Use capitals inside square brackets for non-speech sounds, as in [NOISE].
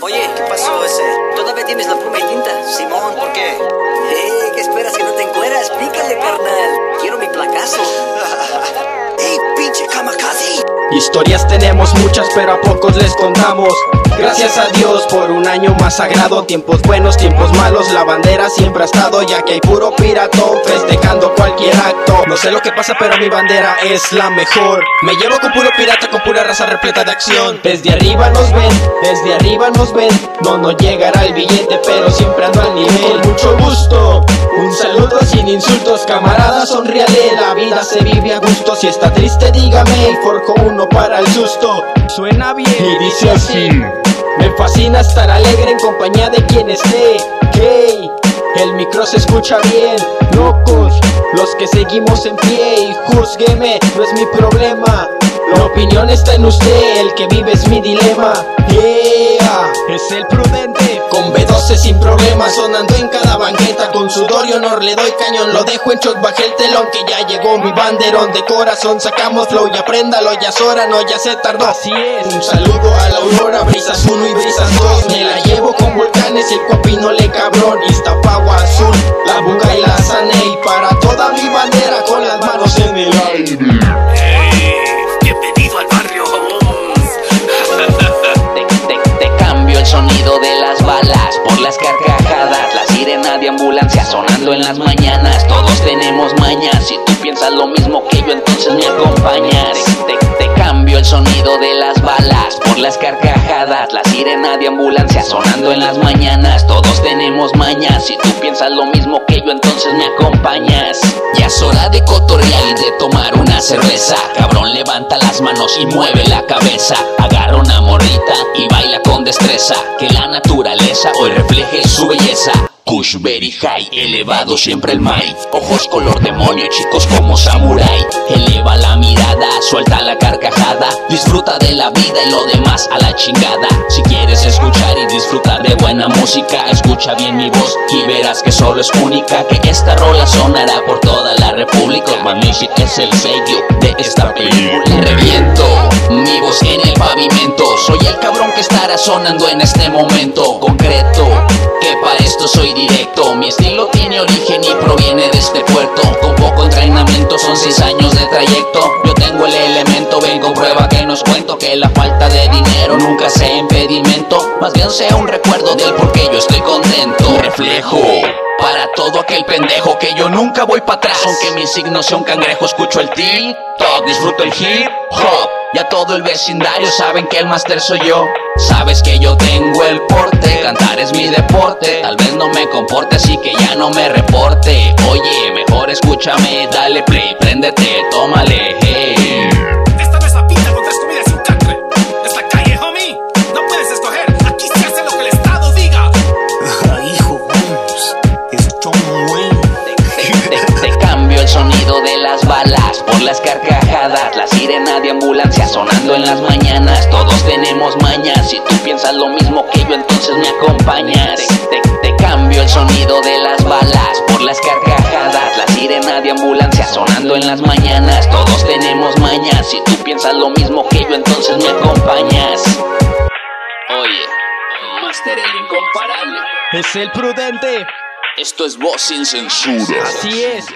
Oye, ¿qué pasó ese? ¿Todavía tienes la pluma y tinta? Simón, ¿por qué? Eh, ¿qué esperas que no te encueras? Pícale, carnal. Quiero mi placazo. [LAUGHS] ¡Ey, pinche kamikaze! Historias tenemos muchas, pero a pocos les contamos. Gracias a Dios por un año más sagrado. Tiempos buenos, tiempos malos. La bandera siempre ha estado, ya que hay puro piratón festejando cualquier sé lo que pasa, pero mi bandera es la mejor. Me llevo con puro pirata, con pura raza repleta de acción. Desde arriba nos ven, desde arriba nos ven. No nos llegará el billete, pero siempre ando al nivel. Con mucho gusto. Un saludo sin insultos, camarada, sonríale. La vida se vive a gusto. Si está triste, dígame y forjo uno para el susto. Suena bien y dice así. Me fascina estar alegre en compañía de quien esté. Hey, el micro se escucha bien. Locos, los que seguimos en pie y juzgueme, no es mi problema. La opinión está en usted, el que vive es mi dilema. Yeah, es el prudente. Con B12 sin problemas, sonando en cada banqueta. Con sudor y honor le doy cañón, lo dejo en shock, bajé el telón que ya llegó mi banderón de corazón. Sacamos flow y apréndalo, ya es hora, no, ya se tardó. Así es. Un saludo a la aurora, brisas uno y brisas dos. Me la llevo con volcanes y el cuapino le cabrón. Iztapagua azul, en las mañanas. Todos tenemos mañas, si tú piensas lo mismo que yo, entonces me acompañas. Te cambio el sonido de las balas por las carcajadas, la sirena de ambulancia sonando en las mañanas. Todos tenemos mañas, si tú piensas lo mismo que yo, entonces me acompañas. Ya es hora de cotorrear y de tomar una cerveza. Cabrón, levanta las manos y mueve la cabeza. Agarra una morrita y baila con destreza. Que la naturaleza hoy refleje su belleza. Kush very high, elevado siempre el mic. Ojos color demonio, chicos como samurai. Eleva la mirada, suelta la carcajada. Disfruta de la vida y lo demás a la chingada. Si quieres escuchar y disfrutar de buena música, escucha bien mi voz y verás que solo es única. Que esta rola sonará por toda la república. Music es el sello de esta película. Reviento estará sonando en este momento concreto. Que para esto soy directo. Mi estilo tiene origen y proviene de este puerto. Con poco entrenamiento son seis años de trayecto. Yo tengo el elemento, ven con prueba que nos cuento que la falta de dinero nunca sea impedimento. Más bien sea un recuerdo del por qué yo estoy contento. Reflejo. Para todo aquel pendejo que yo nunca voy para atrás Aunque mi signo sea un cangrejo escucho el TikTok Disfruto el hip hop Ya todo el vecindario saben que el máster soy yo Sabes que yo tengo el porte Cantar es mi deporte. Tal vez no me comporte así que ya no me reporte. Oye, mejor escúchame, dale play, préndete, tómale, la sirena de ambulancia sonando en las mañanas. Todos tenemos mañas, si tú piensas lo mismo que yo, entonces me acompañas. Te, te- te cambio el sonido de las balas por las carcajadas, la sirena de ambulancia sonando en las mañanas. Todos tenemos mañas, si tú piensas lo mismo que yo, entonces me acompañas. Oye, Master el incomparable. Es el prudente. Esto es voz sin censura. Así es.